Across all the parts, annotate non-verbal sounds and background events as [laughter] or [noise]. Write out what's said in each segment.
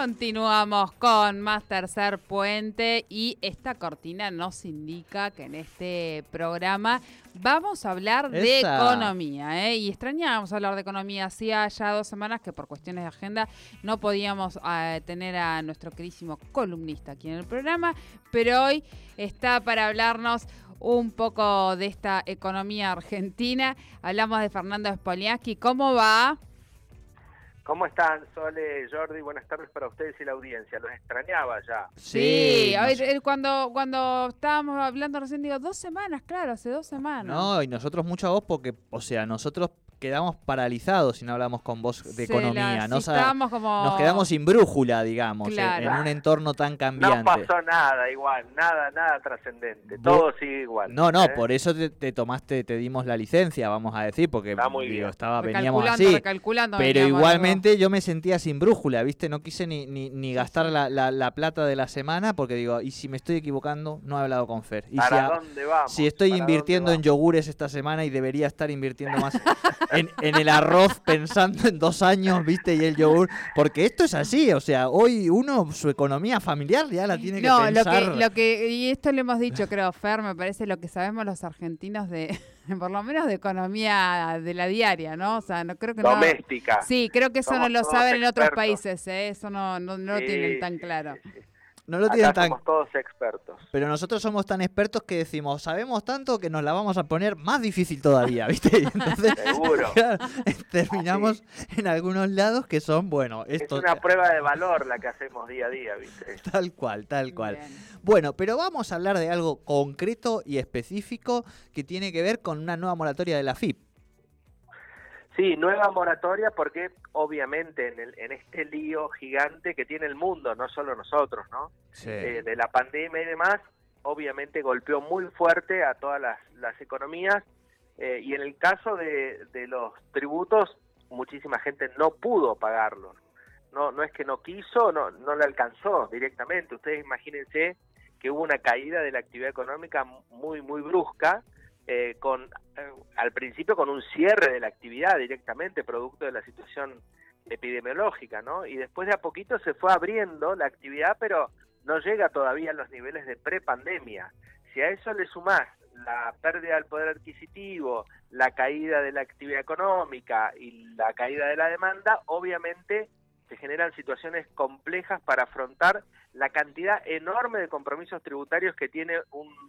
Continuamos con más tercer puente y esta cortina nos indica que en este programa vamos a hablar de economía. ¿eh? Y extrañábamos hablar de economía. Hacía ya dos semanas que por cuestiones de agenda no podíamos eh, tener a nuestro querísimo columnista aquí en el programa, pero hoy está para hablarnos un poco de esta economía argentina. Hablamos de Fernando Spoliaski. ¿Cómo va? ¿Cómo están, Sole, Jordi? Buenas tardes para ustedes y la audiencia. Los extrañaba ya. Sí, cuando, cuando estábamos hablando recién, digo, dos semanas, claro, hace dos semanas. No, y nosotros mucho a vos porque, o sea, nosotros quedamos paralizados si no hablamos con vos de economía. Nos, nos quedamos sin brújula, digamos, en, un entorno tan cambiante. No pasó nada igual, nada, nada trascendente. Todo sigue igual. No, no, ¿eh? por eso te, tomaste, te dimos la licencia, vamos a decir, porque estaba, veníamos así. Pero igualmente yo me sentía sin brújula, ¿viste? No quise ni, ni, gastar la, la, plata de la semana porque digo, y si me estoy equivocando, no he hablado con Fer. Y ¿Para si, dónde vamos? Si estoy invirtiendo en yogures esta semana y debería estar invirtiendo más [laughs] en, el arroz pensando en dos años, ¿viste? Y el yogur. Porque esto es así, o sea, hoy uno su economía familiar ya la tiene que pensar. No, lo que, y esto lo hemos dicho, creo, Fer, me parece lo que sabemos los argentinos de, [laughs] por lo menos de economía de la diaria, ¿no? O sea, no creo que Doméstica. sí, creo que eso no lo saben en otros países, ¿eh? Eso no, no, lo tienen tan claro. No lo tienen tan... somos todos expertos. Pero nosotros somos tan expertos que decimos, sabemos tanto que nos la vamos a poner más difícil todavía, ¿viste? [laughs] entonces, Seguro. [laughs] terminamos en algunos lados que son, bueno, esto... Es una prueba de valor la que hacemos día a día, ¿viste? Tal cual, tal cual. Bueno, pero vamos a hablar de algo concreto y específico que tiene que ver con una nueva moratoria de la FIP. Sí, nueva moratoria porque obviamente en, el, en este lío gigante que tiene el mundo, no solo nosotros, ¿no? Eh, de la pandemia y demás, obviamente golpeó muy fuerte a todas las, las economías eh, y en el caso de, de, los tributos, muchísima gente no pudo pagarlos. No, no es que no quiso, no, no le alcanzó directamente. Ustedes imagínense que hubo una caída de la actividad económica muy, muy brusca eh, con eh, al principio con un cierre de la actividad directamente producto de la situación epidemiológica, ¿no? Y después de a poquito se fue abriendo la actividad, pero no llega todavía a los niveles de prepandemia. Si a eso le sumás la pérdida del poder adquisitivo, la caída de la actividad económica y la caída de la demanda, obviamente se generan situaciones complejas para afrontar la cantidad enorme de compromisos tributarios que tiene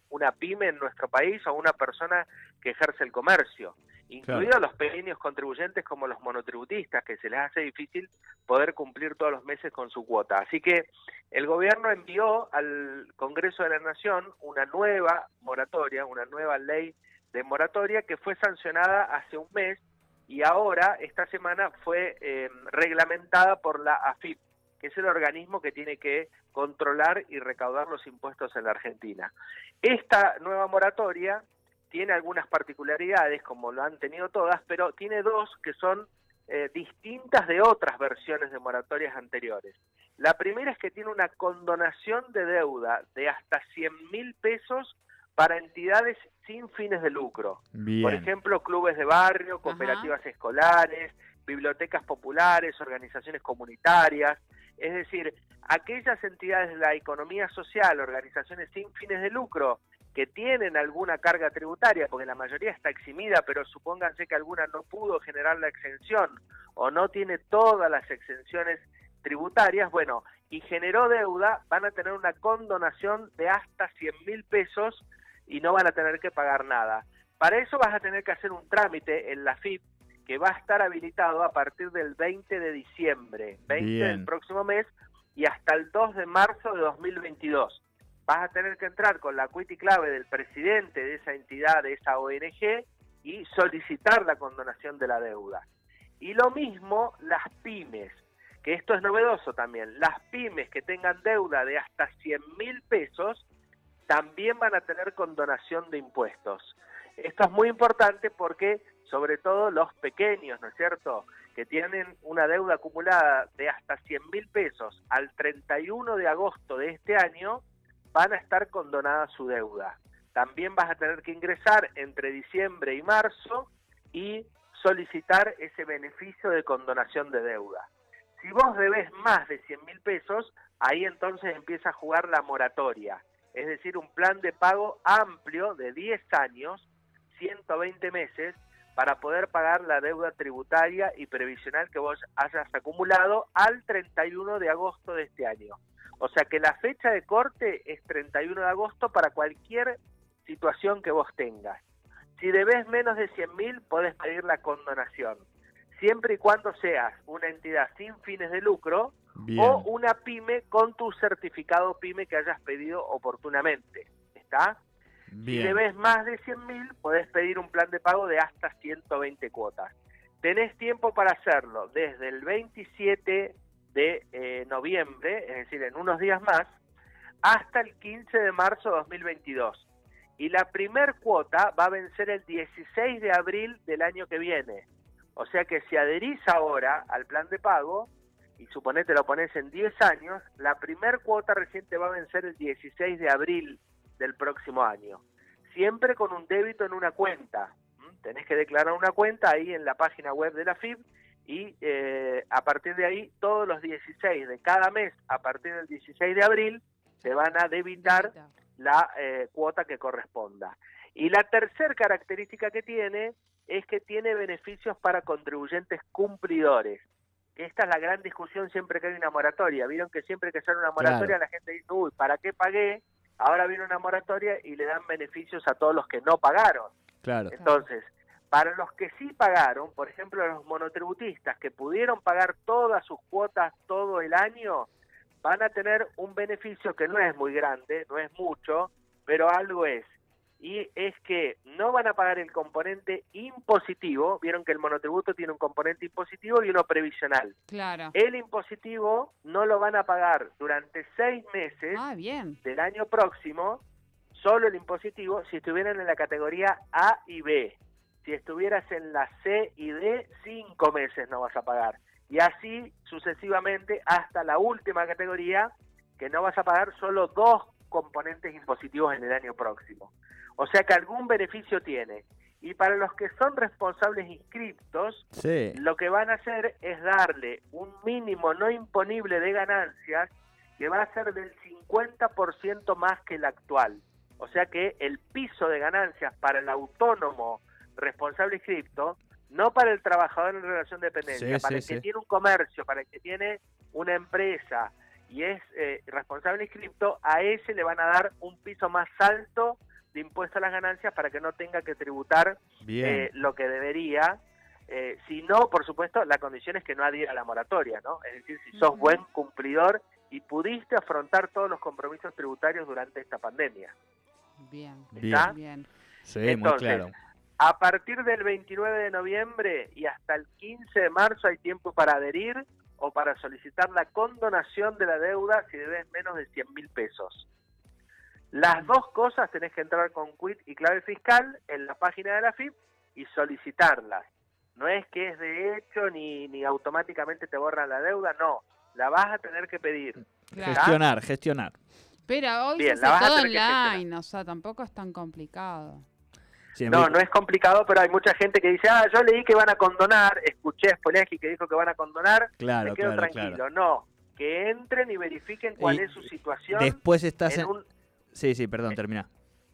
una pyme en nuestro país o una persona que ejerce el comercio, incluidos los pequeños contribuyentes como los monotributistas, que se les hace difícil poder cumplir todos los meses con su cuota. Así que el gobierno envió al Congreso de la Nación una nueva moratoria, una nueva ley de moratoria que fue sancionada hace un mes y ahora, esta semana, fue eh, reglamentada por la AFIP, que es el organismo que tiene que controlar y recaudar los impuestos en la Argentina. Esta nueva moratoria tiene algunas particularidades, como lo han tenido todas, pero tiene dos que son eh, distintas de otras versiones de moratorias anteriores. La primera es que tiene una condonación de deuda de hasta 100 mil pesos para entidades sin fines de lucro. Por ejemplo, clubes de barrio, cooperativas escolares, bibliotecas populares, organizaciones comunitarias. Es decir, aquellas entidades de la economía social, organizaciones sin fines de lucro, que tienen alguna carga tributaria, porque la mayoría está eximida, pero supónganse que alguna no pudo generar la exención o no tiene todas las exenciones tributarias, bueno, y generó deuda, van a tener una condonación de hasta 100 mil pesos y no van a tener que pagar nada. Para eso vas a tener que hacer un trámite en la FIP que va a estar habilitado a partir del 20 de diciembre, 20 del próximo mes y hasta el 2 de marzo de 2022. Vas a tener que entrar con la cuiti clave del presidente de esa entidad, de esa ONG, y solicitar la condonación de la deuda. Y lo mismo las pymes, que esto es novedoso también. Las pymes que tengan deuda de hasta 100 mil pesos también van a tener condonación de impuestos. Esto es muy importante porque sobre todo los pequeños, ¿no es cierto?, que tienen una deuda acumulada de hasta 100 mil pesos al 31 de agosto de este año, van a estar condonadas su deuda. También vas a tener que ingresar entre diciembre y marzo y solicitar ese beneficio de condonación de deuda. Si vos debes más de 100 mil pesos, ahí entonces empieza a jugar la moratoria, es decir, un plan de pago amplio de 10 años, 120 meses, para poder pagar la deuda tributaria y previsional que vos hayas acumulado al 31 de agosto de este año. O sea que la fecha de corte es 31 de agosto para cualquier situación que vos tengas. Si debes menos de 100 mil, podés pedir la condonación, siempre y cuando seas una entidad sin fines de lucro o una pyme con tu certificado pyme que hayas pedido oportunamente. ¿Está? Si debes más de 100 mil, podés pedir un plan de pago de hasta 120 cuotas. Tenés tiempo para hacerlo desde el 27 de eh, noviembre, es decir, en unos días más, hasta el 15 de marzo de 2022. Y la primer cuota va a vencer el 16 de abril del año que viene. O sea que si adherís ahora al plan de pago, y suponete lo pones en 10 años, la primer cuota reciente va a vencer el 16 de abril del próximo año. Siempre con un débito en una cuenta. Tenés que declarar una cuenta ahí en la página web de la FIB y eh, a partir de ahí, todos los 16 de cada mes, a partir del 16 de abril, te van a debitar la eh, cuota que corresponda. Y la tercera característica que tiene es que tiene beneficios para contribuyentes cumplidores. Esta es la gran discusión siempre que hay una moratoria. Vieron que siempre que sale una moratoria la gente dice, uy, ¿para qué pagué? Ahora viene una moratoria y le dan beneficios a todos los que no pagaron. Claro. Entonces, para los que sí pagaron, por ejemplo, los monotributistas que pudieron pagar todas sus cuotas todo el año, van a tener un beneficio que no es muy grande, no es mucho, pero algo es y es que no van a pagar el componente impositivo, vieron que el monotributo tiene un componente impositivo y uno previsional. Claro. El impositivo no lo van a pagar durante seis meses ah, bien. del año próximo, solo el impositivo, si estuvieran en la categoría A y B. Si estuvieras en la C y D, cinco meses no vas a pagar. Y así sucesivamente hasta la última categoría, que no vas a pagar solo dos componentes impositivos en el año próximo. O sea que algún beneficio tiene. Y para los que son responsables inscriptos, lo que van a hacer es darle un mínimo no imponible de ganancias que va a ser del 50% más que el actual. O sea que el piso de ganancias para el autónomo responsable inscripto, no para el trabajador en relación de dependencia, para el que tiene un comercio, para el que tiene una empresa y es eh, responsable inscripto, a ese le van a dar un piso más alto de impuesto a las ganancias para que no tenga que tributar eh, lo que debería. Eh, si no, por supuesto, la condición es que no adhiera a la moratoria, ¿no? Es decir, si sos buen cumplidor y pudiste afrontar todos los compromisos tributarios durante esta pandemia. Bien, ¿Está? bien. Sí, muy claro. A partir del 29 de noviembre y hasta el 15 de marzo hay tiempo para adherir o para solicitar la condonación de la deuda si debes menos de 100 mil pesos. Las dos cosas tenés que entrar con quit y clave fiscal en la página de la FIP y solicitarlas. No es que es de hecho ni, ni automáticamente te borran la deuda, no. La vas a tener que pedir. Gestionar, gestionar. Pero hoy Bien, se todo online, o sea, tampoco es tan complicado. no, no es complicado, pero hay mucha gente que dice, ah, yo leí que van a condonar, escuché a Spoleski que dijo que van a condonar, claro, me quedo tranquilo. No, que entren y verifiquen cuál es su situación. Después estás en, Sí, sí, perdón, termina.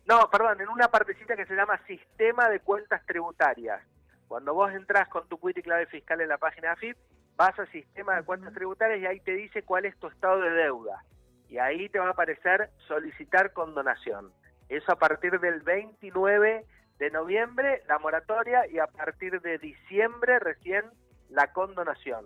No, perdón, en una partecita que se llama Sistema de Cuentas Tributarias. Cuando vos entras con tu cuita y clave fiscal en la página de AFIP, vas a Sistema de Cuentas Tributarias y ahí te dice cuál es tu estado de deuda. Y ahí te va a aparecer solicitar condonación. Eso a partir del 29 de noviembre, la moratoria, y a partir de diciembre recién la condonación.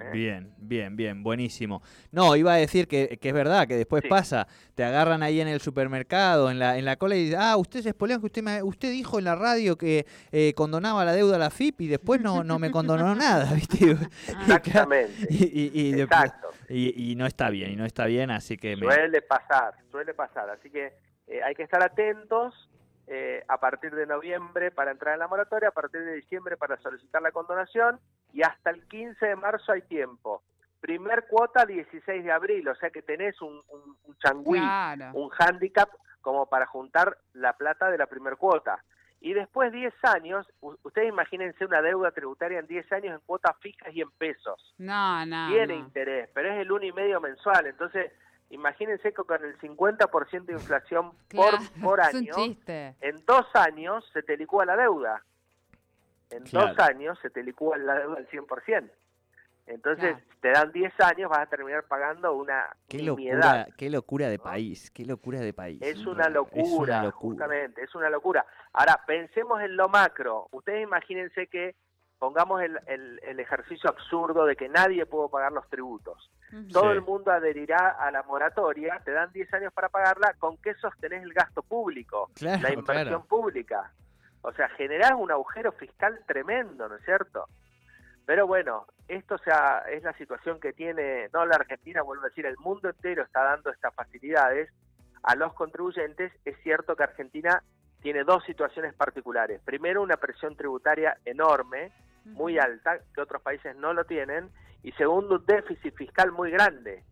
¿Eh? Bien, bien, bien, buenísimo. No, iba a decir que, es verdad, que después pasa, te agarran ahí en el supermercado, en la, en la cola y dicen, ah, usted es que usted, me, usted dijo en la radio que eh, condonaba la deuda a la FIP y después no, no me condonó [laughs] nada, ¿viste? Exactamente. Y, Exacto. y, no está bien, y no está bien, así que... Suele pasar, suele pasar, así que eh, hay que estar atentos eh, a partir de noviembre para entrar en la moratoria, a partir de diciembre para solicitar la condonación y hasta el 15 de marzo hay tiempo. Primer cuota 16 de abril, o sea que tenés un, un, un changüí, un handicap como para juntar la plata de la primer cuota. Y después 10 años, ustedes imagínense una deuda tributaria en 10 años en cuotas fijas y en pesos. No, no. Tiene interés, pero es el uno y medio mensual. Entonces, imagínense que con el 50% de inflación por, [laughs] por año, en dos años se te licúa la deuda. En dos años se te licúa la deuda al 100%. Entonces, te dan 10 años, vas a terminar pagando una qué locura, qué locura de país, qué locura de país. Es una locura, justamente, es una locura. Ahora, pensemos en lo macro. Ustedes imagínense que pongamos el, el, ejercicio absurdo de que nadie pudo pagar los tributos. Todo el mundo adherirá a la moratoria, te dan 10 años para pagarla, ¿con qué sostenés el gasto público? la inversión pública. O sea, generás un agujero fiscal tremendo, ¿no es cierto? Pero bueno, esto sea, es la situación que tiene, no la Argentina, vuelvo a decir, el mundo entero está dando estas facilidades a los contribuyentes. Es cierto que Argentina tiene dos situaciones particulares. Primero, una presión tributaria enorme, muy alta, que otros países no lo tienen, y segundo, un déficit fiscal muy grande,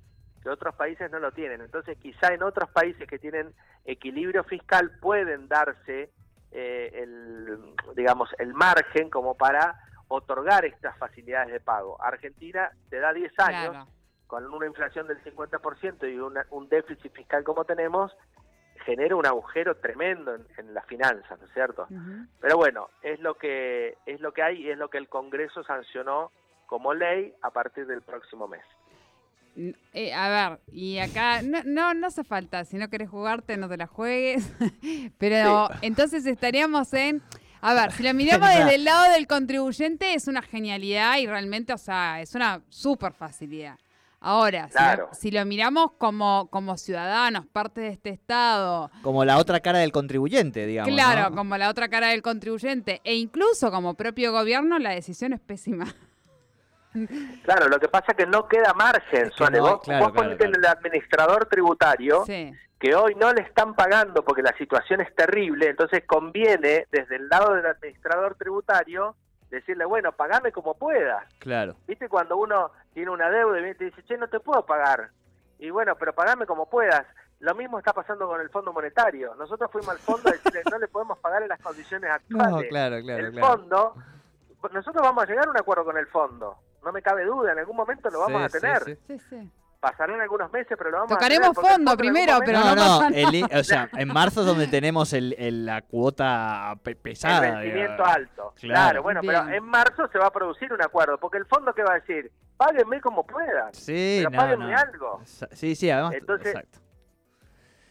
que otros países no lo tienen. Entonces, quizá en otros países que tienen equilibrio fiscal pueden darse eh, el, digamos, el margen como para otorgar estas facilidades de pago. Argentina te da 10 años, con una inflación del 50% y un déficit fiscal como tenemos, genera un agujero tremendo en, las finanzas, ¿no es cierto? Pero bueno, es lo que es lo que hay y es lo que el Congreso sancionó como ley a partir del próximo mes. Eh, a ver, y acá no, no, no hace falta, si no querés jugarte no te la juegues, [laughs] pero entonces estaríamos en, a ver, si lo miramos [laughs] desde el lado del contribuyente es una genialidad y realmente, o sea, es una súper facilidad. Ahora, si, lo, miramos como, como ciudadanos, parte de este Estado. Como la otra cara del contribuyente, digamos. Claro, como la otra cara del contribuyente. E incluso como propio gobierno, la decisión es pésima. [laughs] Claro, lo que pasa es que no queda margen, Suane. vos, el administrador tributario, que hoy no le están pagando porque la situación es terrible, entonces conviene desde el lado del administrador tributario decirle, bueno, pagame como puedas. Claro. ¿Viste cuando uno tiene una deuda y te dice, che, no te puedo pagar? Y bueno, pero pagame como puedas. Lo mismo está pasando con el Fondo Monetario. Nosotros fuimos al fondo a decirle, no le podemos pagar en las condiciones [laughs] actuales. No, claro, claro. El fondo, nosotros vamos a llegar a un acuerdo con el fondo. No me cabe duda, en algún momento lo vamos a tener. Sí, sí. Pasarán algunos meses, pero lo vamos Tocaremos a Tocaremos fondo primero, pero no, no, o sea, en marzo es donde tenemos el, la cuota pesada. El vencimiento alto. Claro, bueno, pero en marzo se va a producir un acuerdo, porque el fondo que va a decir, páguenme como puedan, sí, pero páguenme algo. Sí, sí, además, Entonces, exacto.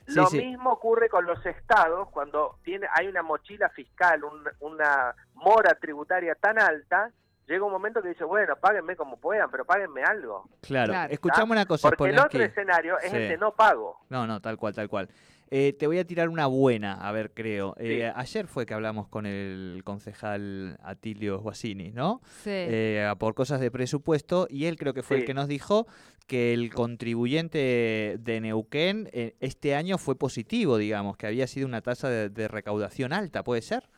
lo mismo ocurre con los estados cuando tiene hay una mochila fiscal, una mora tributaria tan alta llega un momento que dice, bueno, páguenme como puedan, pero páguenme algo. Claro, escuchame una cosa. Porque el otro escenario es el de no pago. No, no, tal cual, tal cual. Eh, te voy a tirar una buena, a ver, creo. Eh, ayer fue que hablamos con el concejal Atilio Guasini, ¿no? Sí. Eh, por cosas de presupuesto, y él creo que fue el que nos dijo que el contribuyente de Neuquén este año fue positivo, digamos, que había sido una tasa de recaudación alta, ¿puede ser?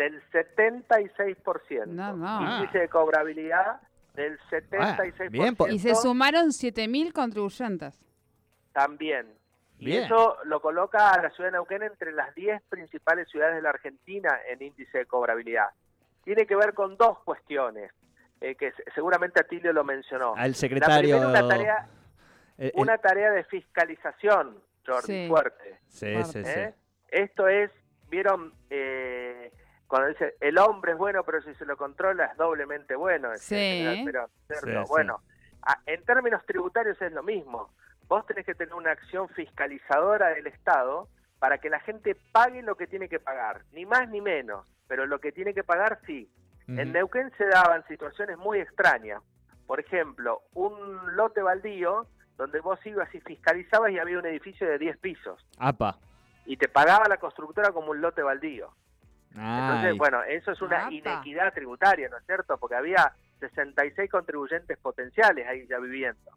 Del 76%. No, no. Índice de cobrabilidad del 76%. Ah, y se sumaron 7.000 contribuyentes. También. Y eso lo coloca a la ciudad de Neuquén entre las 10 principales ciudades de la Argentina en índice de cobrabilidad. Tiene que ver con dos cuestiones, eh, que seguramente Atilio lo mencionó. Al secretario... una tarea, eh, eh, una tarea de fiscalización, Jordi, fuerte. Sí, sí, sí. Esto es, vieron, eh, cuando dice el hombre es bueno, pero si se lo controla es doblemente bueno. Sí. Pero bueno, en términos tributarios es lo mismo. Vos tenés que tener una acción fiscalizadora del Estado para que la gente pague lo que tiene que pagar, ni más ni menos, pero lo que tiene que pagar sí. En Neuquén se daban situaciones muy extrañas. Por ejemplo, un lote baldío donde vos ibas y fiscalizabas y había un edificio de 10 pisos. Apa. Y te pagaba la constructora como un lote baldío. Entonces, bueno, eso es una inequidad tributaria, ¿no es cierto? Porque había 66 contribuyentes potenciales ahí ya viviendo.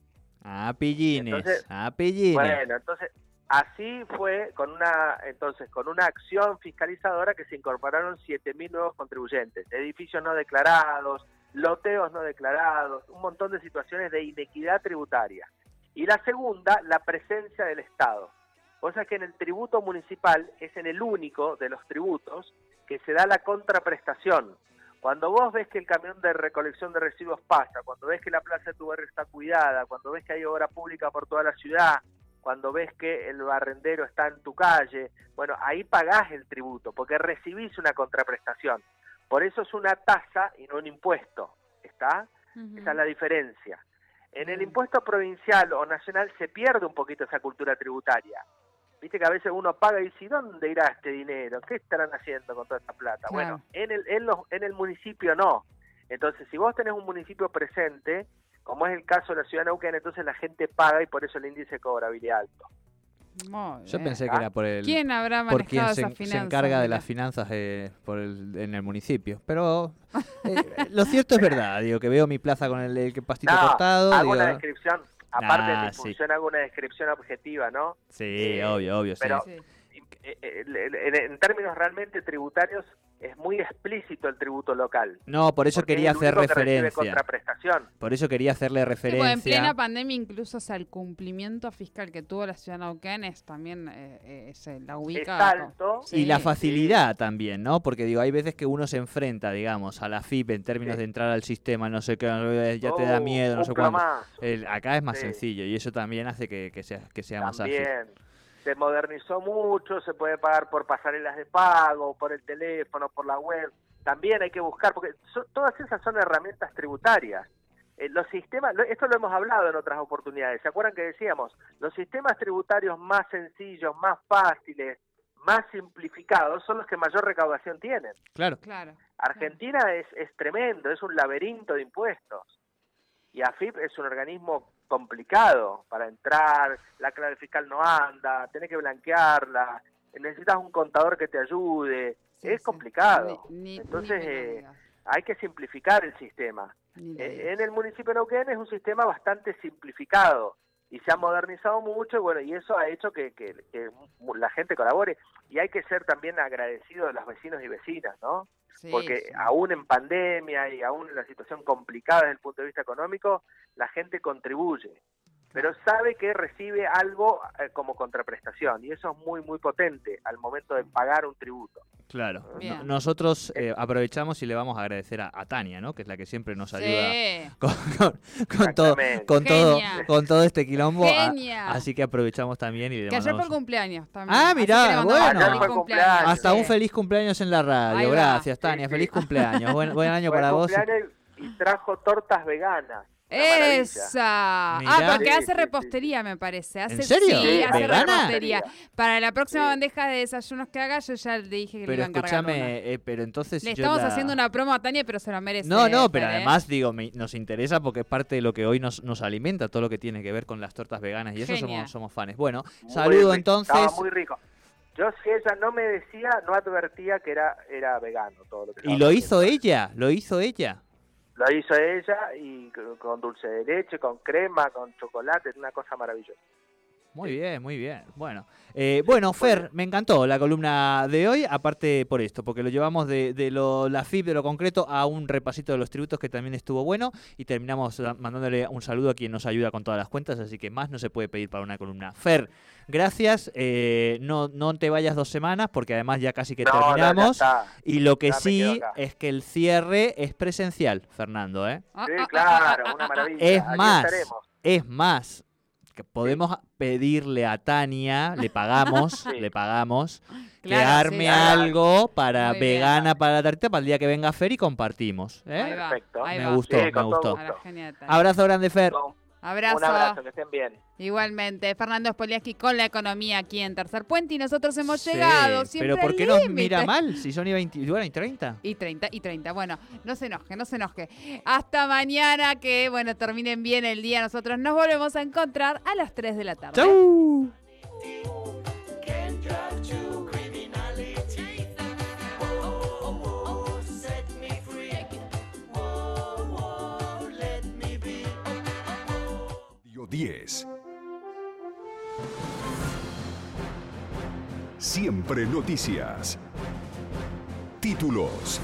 Ah, pillines, ah, pillines. Bueno, entonces, así fue con una, entonces, con una acción fiscalizadora que se incorporaron 7.000 nuevos contribuyentes, edificios no declarados, loteos no declarados, un montón de situaciones de inequidad tributaria. Y la segunda, la presencia del Estado. Cosa que en el tributo municipal es en el único de los tributos que se da la contraprestación. Cuando vos ves que el camión de recolección de residuos pasa, cuando ves que la plaza de tu barrio está cuidada, cuando ves que hay obra pública por toda la ciudad, cuando ves que el barrendero está en tu calle, bueno, ahí pagás el tributo, porque recibís una contraprestación. Por eso es una tasa y no un impuesto, ¿está? Esa es la diferencia. En el impuesto provincial o nacional se pierde un poquito esa cultura tributaria. Viste que a veces uno paga y dice, ¿dónde irá este dinero? ¿Qué estarán haciendo con toda esta plata? Bueno, en el, en, los, en el municipio no. Entonces, si vos tenés un municipio presente, como es el caso de la ciudad de Neuquén, entonces la gente paga y por eso el índice de cobrabilidad alto. Yo pensé que era por el ¿Quién habrá por quien se, se, encarga de las finanzas eh, por el, en el municipio. Pero eh, lo cierto es verdad, digo que veo mi plaza con el, el pastito cortado. Hago una descripción, aparte de mi función, hago una descripción objetiva, ¿no? Sí, eh, obvio, obvio. Pero sí. en términos realmente tributarios, es muy explícito el tributo local. No, por eso quería hacer referencia. Por eso quería hacerle referencia. en plena pandemia, incluso o el cumplimiento fiscal que tuvo la ciudad de Neuquén es también eh, eh, la ubica. alto. Y la facilidad también, ¿no? Porque digo, hay veces que uno se enfrenta, digamos, a la FIP en términos de entrar al sistema, no sé qué, ya te da oh, miedo, no sé cuánto. acá es más sencillo y eso también hace que, sea, que sea más ágil se modernizó mucho, se puede pagar por pasarelas de pago, por el teléfono, por la web. También hay que buscar, porque todas esas son herramientas tributarias. Eh, los sistemas, esto lo hemos hablado en otras oportunidades, ¿se acuerdan que decíamos? Los sistemas tributarios más sencillos, más fáciles, más simplificados son los que mayor recaudación tienen. Claro. claro. Argentina es, es tremendo, es un laberinto de impuestos. Y AFIP es un organismo complicado para entrar, la clave fiscal no anda, tenés que blanquearla, necesitas un contador que te ayude, es complicado. Entonces eh, hay que simplificar el sistema. Eh, en el municipio de Neuquén es un sistema bastante simplificado y se ha modernizado mucho y bueno, y eso ha hecho que, que, la gente colabore y hay que ser también agradecido de los vecinos y vecinas, ¿no? Porque aún en pandemia y aún en la situación complicada desde el punto de vista económico, la gente contribuye pero sabe que recibe algo eh, como contraprestación y eso es muy muy potente al momento de pagar un tributo. Claro, nosotros eh, aprovechamos y le vamos a agradecer a, Tania, ¿no? que es la que siempre nos ayuda con, [laughs] todo, con todo, con todo este quilombo. así que aprovechamos también y le Que ayer fue el cumpleaños también. Ah, mirá, bueno. Hasta un feliz cumpleaños en la radio. Gracias, Tania. Feliz cumpleaños. Buen, buen [laughs] año para vos. Y trajo tortas veganas. Esa. Ah, porque hace repostería, me parece. Hace, ¿En serio? Sí, hace repostería. Para la próxima bandeja de desayunos que haga, yo ya le dije que pero le iba a encargar eh, pero entonces Le estamos haciendo una promo a Tania, pero se lo merece. No, no, pero ¿eh? además, digo, nos interesa porque es parte de lo que hoy nos, nos alimenta, todo lo que tiene que ver con las tortas veganas y eso somos, somos fans. Bueno, saludo entonces. Estaba muy rico. Yo si ella no me decía, no advertía que era, era vegano todo lo que Y lo hizo ella, lo hizo ella. Lo hizo ella y con dulce de leche, con crema, con chocolate, una cosa maravillosa. Muy bien, muy bien. Bueno, eh, bueno, Fer, me encantó la columna de hoy, aparte por esto, porque lo llevamos de, de lo, la FIP, de lo concreto, a un repasito de los tributos que también estuvo bueno y terminamos mandándole un saludo a quien nos ayuda con todas las cuentas, así que más no se puede pedir para una columna. Fer, gracias, eh, no, no te vayas dos semanas porque además ya casi que terminamos y lo que sí es que el cierre es presencial, Fernando. ¿eh? Sí, claro, una maravilla. Es más, es más que podemos pedirle a Tania, le pagamos, [laughs] le pagamos, que arme algo para vegana para la tarta para el día que venga Fer y compartimos. ¿eh? Perfecto. me gustó, me gustó. Abrazo grande, Fer. Abrazo. Un abrazo, que estén bien. Igualmente, Fernando Spoliaski con la economía aquí en Tercer Puente y nosotros hemos llegado siempre Pero ¿por qué nos mira mal si son y 20, y 30? Y 30, y 30. Bueno, no se enoje, no se enoje. Hasta mañana, que bueno, terminen bien el día. Nosotros nos volvemos a encontrar a las 3 de la tarde. ¡Chau! Siempre noticias. Títulos.